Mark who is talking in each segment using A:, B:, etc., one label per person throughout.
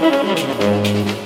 A: Música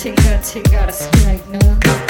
A: Tigger,
B: Tigger, a strike now.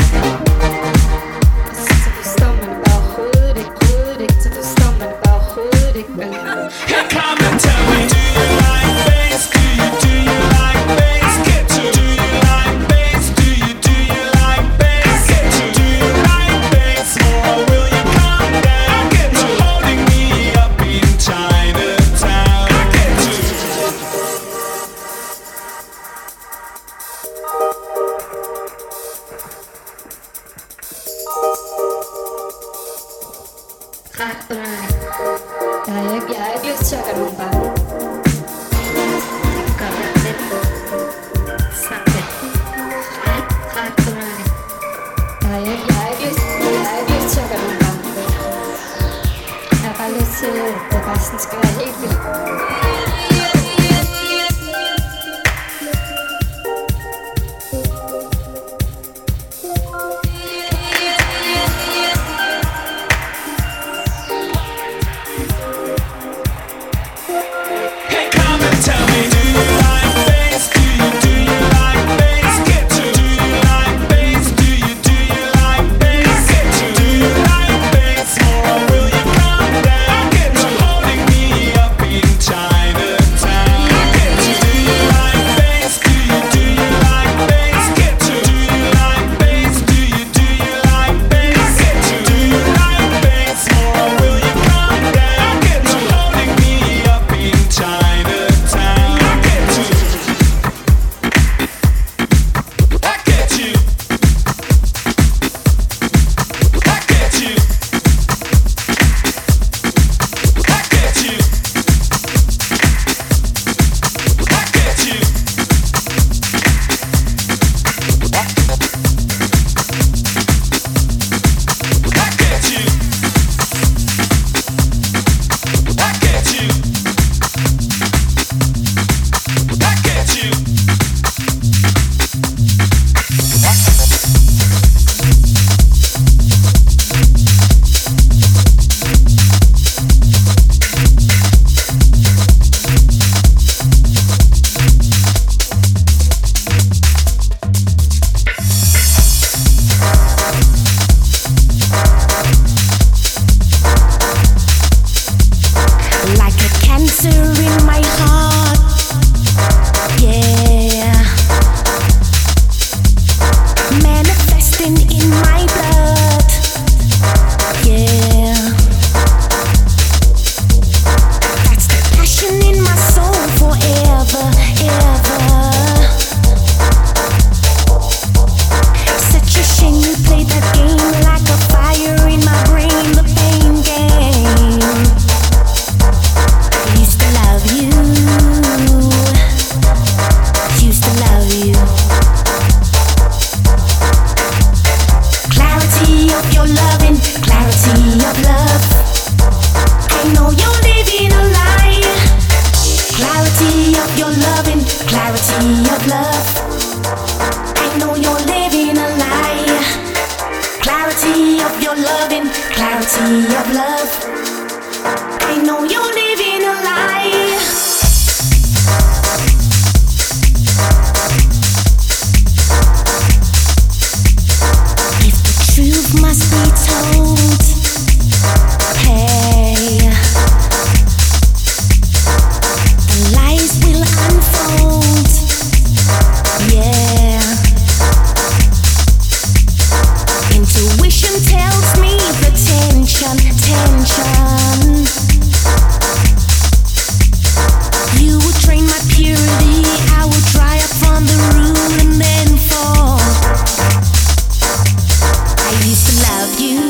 B: used to love you.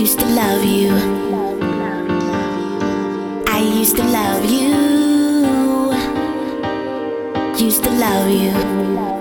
B: Used to love you. I used to love you. Used to love you.